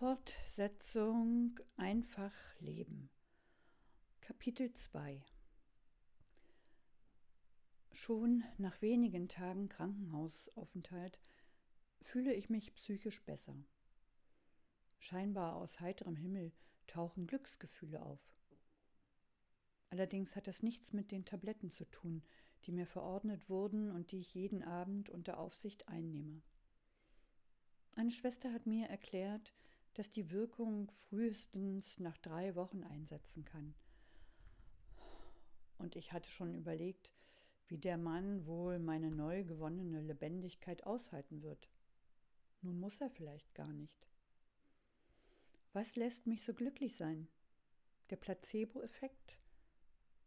Fortsetzung Einfach Leben Kapitel 2 Schon nach wenigen Tagen Krankenhausaufenthalt fühle ich mich psychisch besser. Scheinbar aus heiterem Himmel tauchen Glücksgefühle auf. Allerdings hat das nichts mit den Tabletten zu tun, die mir verordnet wurden und die ich jeden Abend unter Aufsicht einnehme. Eine Schwester hat mir erklärt, dass die Wirkung frühestens nach drei Wochen einsetzen kann. Und ich hatte schon überlegt, wie der Mann wohl meine neu gewonnene Lebendigkeit aushalten wird. Nun muss er vielleicht gar nicht. Was lässt mich so glücklich sein? Der Placebo-Effekt?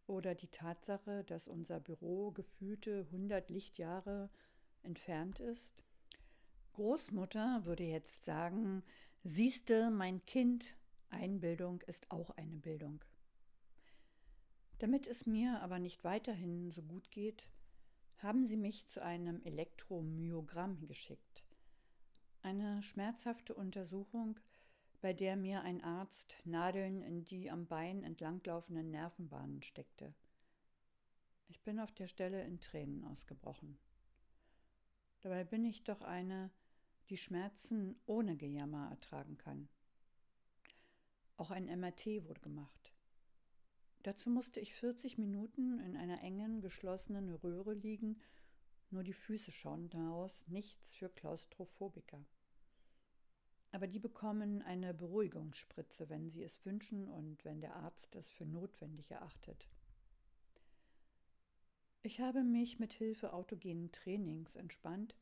Oder die Tatsache, dass unser Büro gefühlte hundert Lichtjahre entfernt ist? Großmutter würde jetzt sagen, siehste, mein Kind, Einbildung ist auch eine Bildung. Damit es mir aber nicht weiterhin so gut geht, haben sie mich zu einem Elektromyogramm geschickt. Eine schmerzhafte Untersuchung, bei der mir ein Arzt Nadeln in die am Bein entlanglaufenden Nervenbahnen steckte. Ich bin auf der Stelle in Tränen ausgebrochen. Dabei bin ich doch eine, die Schmerzen ohne Gejammer ertragen kann. Auch ein MRT wurde gemacht. Dazu musste ich 40 Minuten in einer engen, geschlossenen Röhre liegen, nur die Füße schauen daraus, nichts für Klaustrophobiker. Aber die bekommen eine Beruhigungsspritze, wenn sie es wünschen und wenn der Arzt es für notwendig erachtet. Ich habe mich mit Hilfe autogenen Trainings entspannt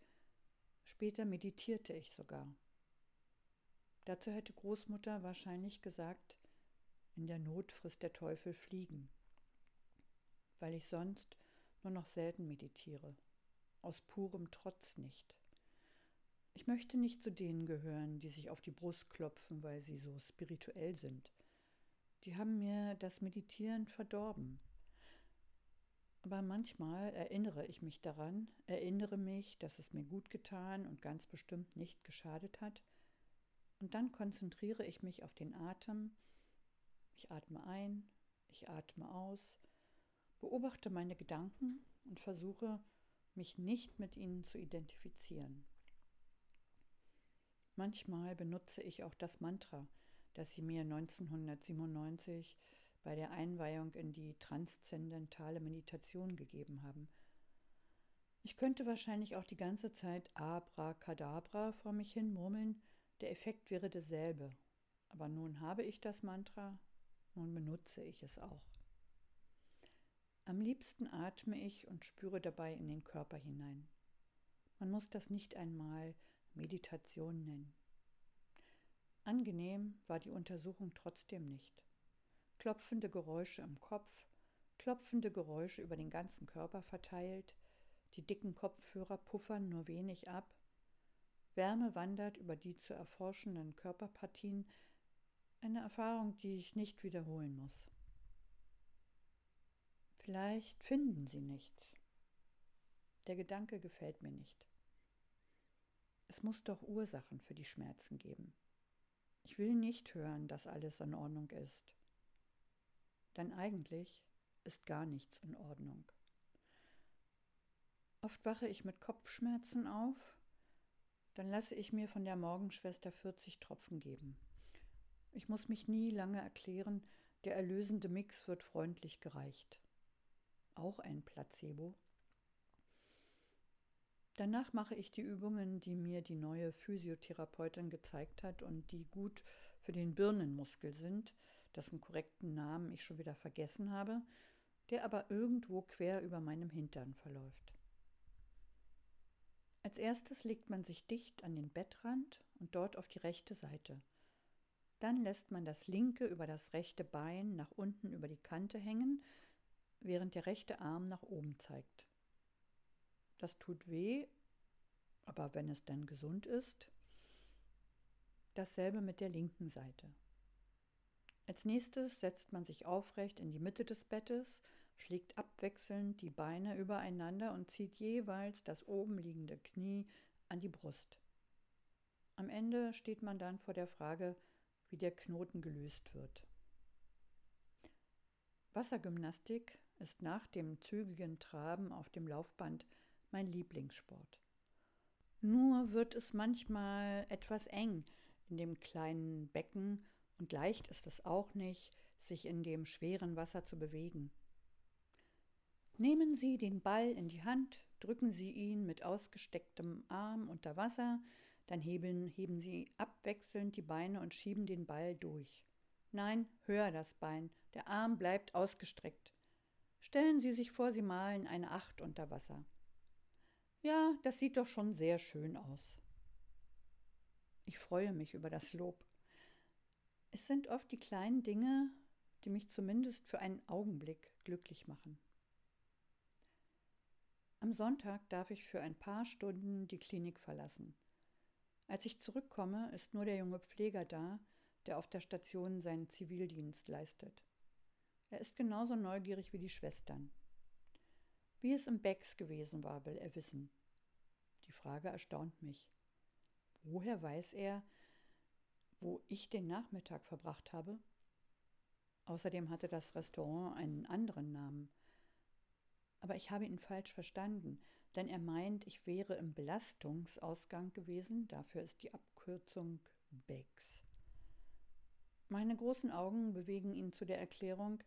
Später meditierte ich sogar. Dazu hätte Großmutter wahrscheinlich gesagt, in der Not frisst der Teufel Fliegen, weil ich sonst nur noch selten meditiere, aus purem Trotz nicht. Ich möchte nicht zu denen gehören, die sich auf die Brust klopfen, weil sie so spirituell sind. Die haben mir das Meditieren verdorben. Aber manchmal erinnere ich mich daran, erinnere mich, dass es mir gut getan und ganz bestimmt nicht geschadet hat. Und dann konzentriere ich mich auf den Atem. Ich atme ein, ich atme aus, beobachte meine Gedanken und versuche, mich nicht mit ihnen zu identifizieren. Manchmal benutze ich auch das Mantra, das sie mir 1997 bei der Einweihung in die transzendentale Meditation gegeben haben. Ich könnte wahrscheinlich auch die ganze Zeit Abracadabra vor mich hin murmeln, der Effekt wäre derselbe. Aber nun habe ich das Mantra, nun benutze ich es auch. Am liebsten atme ich und spüre dabei in den Körper hinein. Man muss das nicht einmal Meditation nennen. Angenehm war die Untersuchung trotzdem nicht klopfende Geräusche im Kopf, klopfende Geräusche über den ganzen Körper verteilt, die dicken Kopfhörer puffern nur wenig ab, Wärme wandert über die zu erforschenden Körperpartien, eine Erfahrung, die ich nicht wiederholen muss. Vielleicht finden sie nichts. Der Gedanke gefällt mir nicht. Es muss doch Ursachen für die Schmerzen geben. Ich will nicht hören, dass alles in Ordnung ist. Denn eigentlich ist gar nichts in Ordnung. Oft wache ich mit Kopfschmerzen auf, dann lasse ich mir von der Morgenschwester 40 Tropfen geben. Ich muss mich nie lange erklären, der erlösende Mix wird freundlich gereicht. Auch ein Placebo. Danach mache ich die Übungen, die mir die neue Physiotherapeutin gezeigt hat und die gut für den Birnenmuskel sind, dessen korrekten Namen ich schon wieder vergessen habe, der aber irgendwo quer über meinem Hintern verläuft. Als erstes legt man sich dicht an den Bettrand und dort auf die rechte Seite. Dann lässt man das linke über das rechte Bein nach unten über die Kante hängen, während der rechte Arm nach oben zeigt. Das tut weh, aber wenn es dann gesund ist, dasselbe mit der linken Seite. Als nächstes setzt man sich aufrecht in die Mitte des Bettes, schlägt abwechselnd die Beine übereinander und zieht jeweils das oben liegende Knie an die Brust. Am Ende steht man dann vor der Frage, wie der Knoten gelöst wird. Wassergymnastik ist nach dem zügigen Traben auf dem Laufband mein Lieblingssport. Nur wird es manchmal etwas eng in dem kleinen Becken und leicht ist es auch nicht, sich in dem schweren Wasser zu bewegen. Nehmen Sie den Ball in die Hand, drücken Sie ihn mit ausgestecktem Arm unter Wasser, dann heben, heben Sie abwechselnd die Beine und schieben den Ball durch. Nein, höher das Bein, der Arm bleibt ausgestreckt. Stellen Sie sich vor, Sie malen eine Acht unter Wasser. Ja, das sieht doch schon sehr schön aus. Ich freue mich über das Lob. Es sind oft die kleinen Dinge, die mich zumindest für einen Augenblick glücklich machen. Am Sonntag darf ich für ein paar Stunden die Klinik verlassen. Als ich zurückkomme, ist nur der junge Pfleger da, der auf der Station seinen Zivildienst leistet. Er ist genauso neugierig wie die Schwestern. Wie es im Becks gewesen war, will er wissen. Die Frage erstaunt mich. Woher weiß er, wo ich den Nachmittag verbracht habe? Außerdem hatte das Restaurant einen anderen Namen. Aber ich habe ihn falsch verstanden, denn er meint, ich wäre im Belastungsausgang gewesen, dafür ist die Abkürzung Becks. Meine großen Augen bewegen ihn zu der Erklärung,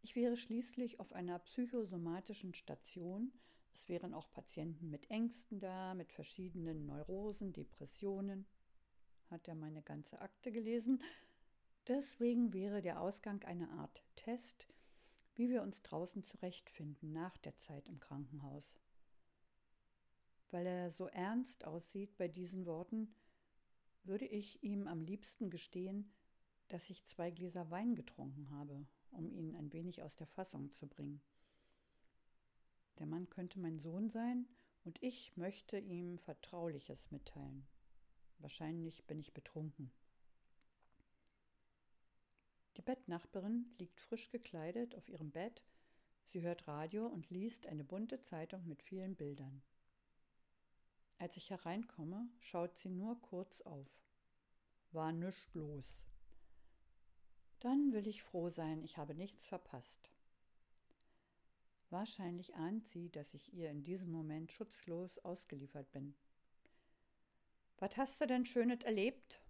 ich wäre schließlich auf einer psychosomatischen Station, es wären auch Patienten mit Ängsten da, mit verschiedenen Neurosen, Depressionen. Hat er meine ganze Akte gelesen? Deswegen wäre der Ausgang eine Art Test, wie wir uns draußen zurechtfinden nach der Zeit im Krankenhaus. Weil er so ernst aussieht bei diesen Worten, würde ich ihm am liebsten gestehen, dass ich zwei Gläser Wein getrunken habe, um ihn ein wenig aus der Fassung zu bringen. Der Mann könnte mein Sohn sein und ich möchte ihm Vertrauliches mitteilen. Wahrscheinlich bin ich betrunken. Die Bettnachbarin liegt frisch gekleidet auf ihrem Bett. Sie hört Radio und liest eine bunte Zeitung mit vielen Bildern. Als ich hereinkomme, schaut sie nur kurz auf. War nichts los. Dann will ich froh sein, ich habe nichts verpasst. Wahrscheinlich ahnt sie, dass ich ihr in diesem Moment schutzlos ausgeliefert bin. Was hast du denn Schönes erlebt?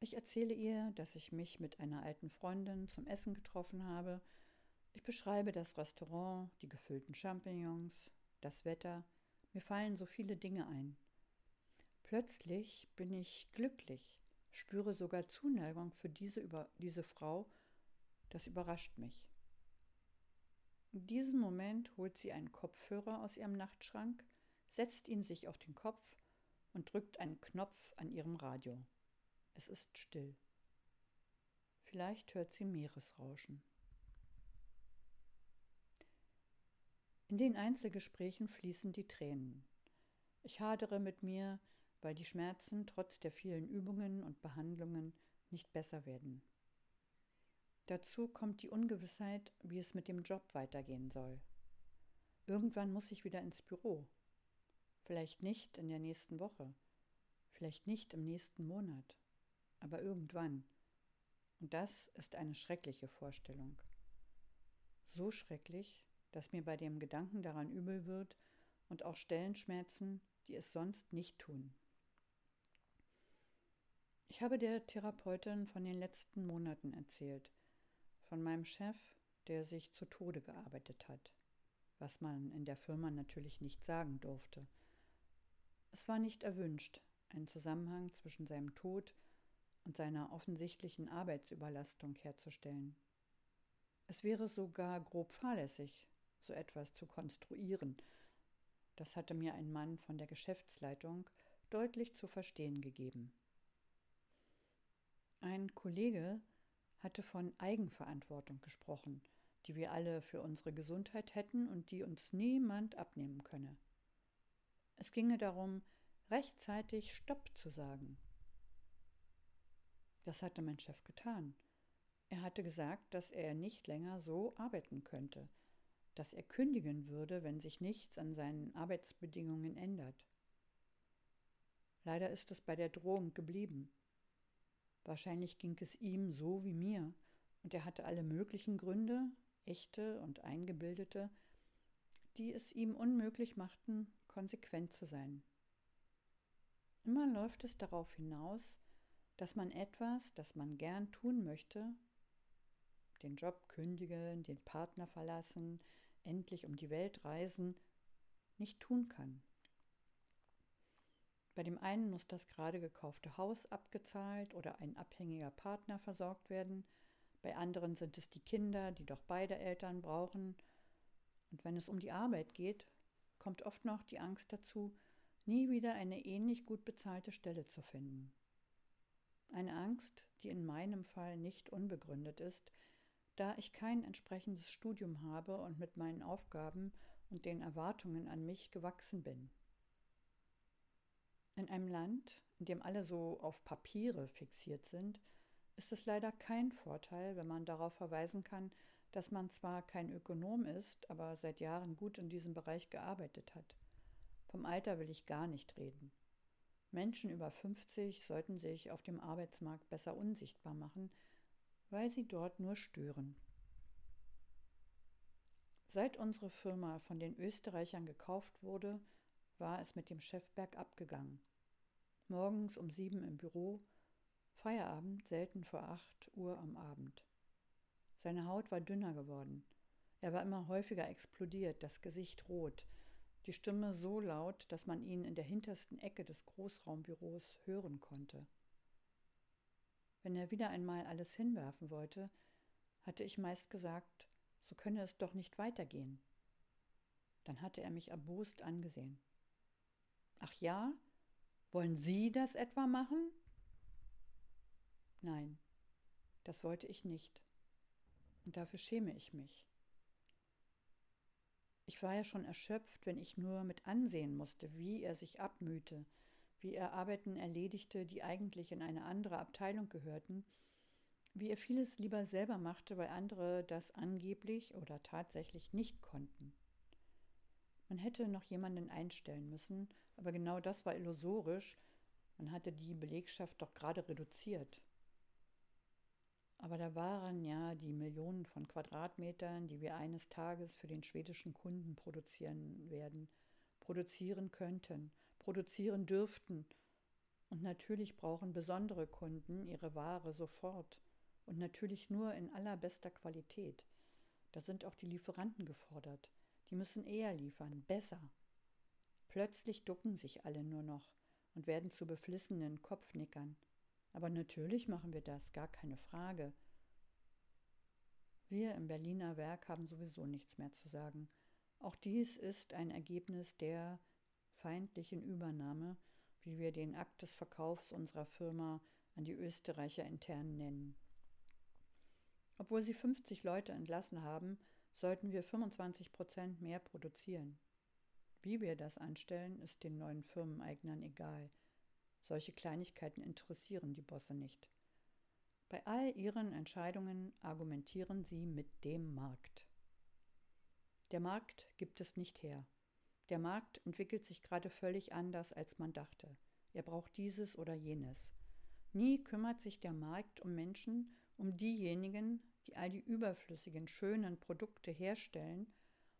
Ich erzähle ihr, dass ich mich mit einer alten Freundin zum Essen getroffen habe. Ich beschreibe das Restaurant, die gefüllten Champignons, das Wetter. Mir fallen so viele Dinge ein. Plötzlich bin ich glücklich, spüre sogar Zuneigung für diese, über, diese Frau. Das überrascht mich. In diesem Moment holt sie einen Kopfhörer aus ihrem Nachtschrank, setzt ihn sich auf den Kopf und drückt einen Knopf an ihrem Radio. Es ist still. Vielleicht hört sie Meeresrauschen. In den Einzelgesprächen fließen die Tränen. Ich hadere mit mir, weil die Schmerzen trotz der vielen Übungen und Behandlungen nicht besser werden. Dazu kommt die Ungewissheit, wie es mit dem Job weitergehen soll. Irgendwann muss ich wieder ins Büro. Vielleicht nicht in der nächsten Woche, vielleicht nicht im nächsten Monat, aber irgendwann. Und das ist eine schreckliche Vorstellung. So schrecklich, dass mir bei dem Gedanken daran übel wird und auch Stellenschmerzen, die es sonst nicht tun. Ich habe der Therapeutin von den letzten Monaten erzählt, von meinem Chef, der sich zu Tode gearbeitet hat, was man in der Firma natürlich nicht sagen durfte. Es war nicht erwünscht, einen Zusammenhang zwischen seinem Tod und seiner offensichtlichen Arbeitsüberlastung herzustellen. Es wäre sogar grob fahrlässig, so etwas zu konstruieren. Das hatte mir ein Mann von der Geschäftsleitung deutlich zu verstehen gegeben. Ein Kollege hatte von Eigenverantwortung gesprochen, die wir alle für unsere Gesundheit hätten und die uns niemand abnehmen könne. Es ginge darum, rechtzeitig Stopp zu sagen. Das hatte mein Chef getan. Er hatte gesagt, dass er nicht länger so arbeiten könnte, dass er kündigen würde, wenn sich nichts an seinen Arbeitsbedingungen ändert. Leider ist es bei der Drohung geblieben. Wahrscheinlich ging es ihm so wie mir, und er hatte alle möglichen Gründe, echte und eingebildete, die es ihm unmöglich machten, konsequent zu sein. Immer läuft es darauf hinaus, dass man etwas, das man gern tun möchte, den Job kündigen, den Partner verlassen, endlich um die Welt reisen, nicht tun kann. Bei dem einen muss das gerade gekaufte Haus abgezahlt oder ein abhängiger Partner versorgt werden, bei anderen sind es die Kinder, die doch beide Eltern brauchen, und wenn es um die Arbeit geht, kommt oft noch die Angst dazu, nie wieder eine ähnlich gut bezahlte Stelle zu finden. Eine Angst, die in meinem Fall nicht unbegründet ist, da ich kein entsprechendes Studium habe und mit meinen Aufgaben und den Erwartungen an mich gewachsen bin. In einem Land, in dem alle so auf Papiere fixiert sind, ist es leider kein Vorteil, wenn man darauf verweisen kann, dass man zwar kein Ökonom ist, aber seit Jahren gut in diesem Bereich gearbeitet hat. Vom Alter will ich gar nicht reden. Menschen über 50 sollten sich auf dem Arbeitsmarkt besser unsichtbar machen, weil sie dort nur stören. Seit unsere Firma von den Österreichern gekauft wurde, war es mit dem Chef bergab gegangen. Morgens um sieben im Büro, Feierabend selten vor acht Uhr am Abend. Seine Haut war dünner geworden. Er war immer häufiger explodiert, das Gesicht rot, die Stimme so laut, dass man ihn in der hintersten Ecke des Großraumbüros hören konnte. Wenn er wieder einmal alles hinwerfen wollte, hatte ich meist gesagt, so könne es doch nicht weitergehen. Dann hatte er mich erbost angesehen. Ach ja? Wollen Sie das etwa machen? Nein, das wollte ich nicht. Und dafür schäme ich mich. Ich war ja schon erschöpft, wenn ich nur mit ansehen musste, wie er sich abmühte, wie er Arbeiten erledigte, die eigentlich in eine andere Abteilung gehörten, wie er vieles lieber selber machte, weil andere das angeblich oder tatsächlich nicht konnten. Man hätte noch jemanden einstellen müssen, aber genau das war illusorisch, man hatte die Belegschaft doch gerade reduziert. Aber da waren ja die Millionen von Quadratmetern, die wir eines Tages für den schwedischen Kunden produzieren werden, produzieren könnten, produzieren dürften. Und natürlich brauchen besondere Kunden ihre Ware sofort und natürlich nur in allerbester Qualität. Da sind auch die Lieferanten gefordert. Die müssen eher liefern, besser. Plötzlich ducken sich alle nur noch und werden zu beflissenen Kopfnickern. Aber natürlich machen wir das, gar keine Frage. Wir im Berliner Werk haben sowieso nichts mehr zu sagen. Auch dies ist ein Ergebnis der feindlichen Übernahme, wie wir den Akt des Verkaufs unserer Firma an die Österreicher intern nennen. Obwohl sie 50 Leute entlassen haben, sollten wir 25 Prozent mehr produzieren. Wie wir das anstellen, ist den neuen Firmeneignern egal. Solche Kleinigkeiten interessieren die Bosse nicht. Bei all ihren Entscheidungen argumentieren sie mit dem Markt. Der Markt gibt es nicht her. Der Markt entwickelt sich gerade völlig anders, als man dachte. Er braucht dieses oder jenes. Nie kümmert sich der Markt um Menschen, um diejenigen, die all die überflüssigen, schönen Produkte herstellen,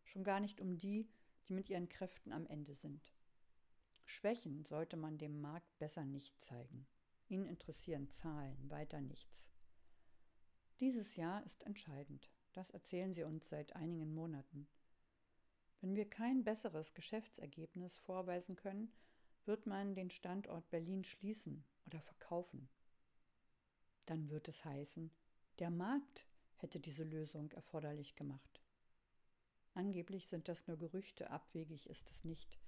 schon gar nicht um die, die mit ihren Kräften am Ende sind. Schwächen sollte man dem Markt besser nicht zeigen. Ihn interessieren Zahlen, weiter nichts. Dieses Jahr ist entscheidend. Das erzählen sie uns seit einigen Monaten. Wenn wir kein besseres Geschäftsergebnis vorweisen können, wird man den Standort Berlin schließen oder verkaufen. Dann wird es heißen, der Markt hätte diese Lösung erforderlich gemacht. Angeblich sind das nur Gerüchte, abwegig ist es nicht.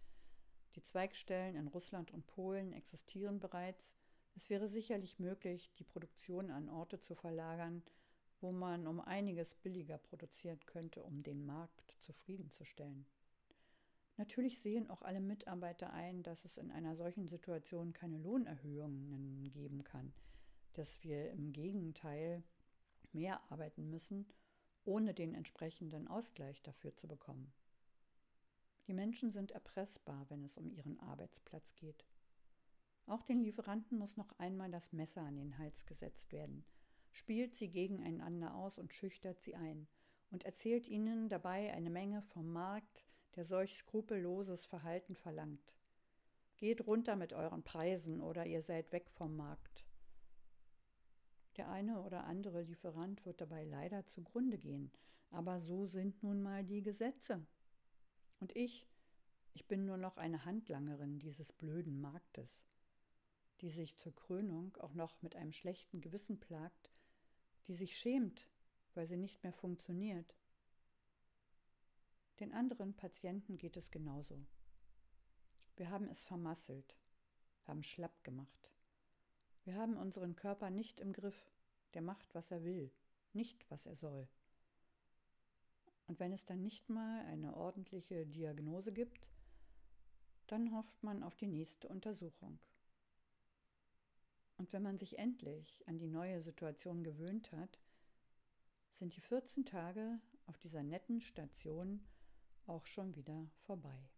Die Zweigstellen in Russland und Polen existieren bereits. Es wäre sicherlich möglich, die Produktion an Orte zu verlagern, wo man um einiges billiger produzieren könnte, um den Markt zufriedenzustellen. Natürlich sehen auch alle Mitarbeiter ein, dass es in einer solchen Situation keine Lohnerhöhungen geben kann, dass wir im Gegenteil mehr arbeiten müssen, ohne den entsprechenden Ausgleich dafür zu bekommen. Die Menschen sind erpressbar, wenn es um ihren Arbeitsplatz geht. Auch den Lieferanten muss noch einmal das Messer an den Hals gesetzt werden, spielt sie gegeneinander aus und schüchtert sie ein und erzählt ihnen dabei eine Menge vom Markt, der solch skrupelloses Verhalten verlangt. Geht runter mit euren Preisen oder ihr seid weg vom Markt. Der eine oder andere Lieferant wird dabei leider zugrunde gehen, aber so sind nun mal die Gesetze. Und ich, ich bin nur noch eine Handlangerin dieses blöden Marktes, die sich zur Krönung auch noch mit einem schlechten Gewissen plagt, die sich schämt, weil sie nicht mehr funktioniert. Den anderen Patienten geht es genauso. Wir haben es vermasselt, haben schlapp gemacht. Wir haben unseren Körper nicht im Griff. Der macht, was er will, nicht, was er soll. Und wenn es dann nicht mal eine ordentliche Diagnose gibt, dann hofft man auf die nächste Untersuchung. Und wenn man sich endlich an die neue Situation gewöhnt hat, sind die 14 Tage auf dieser netten Station auch schon wieder vorbei.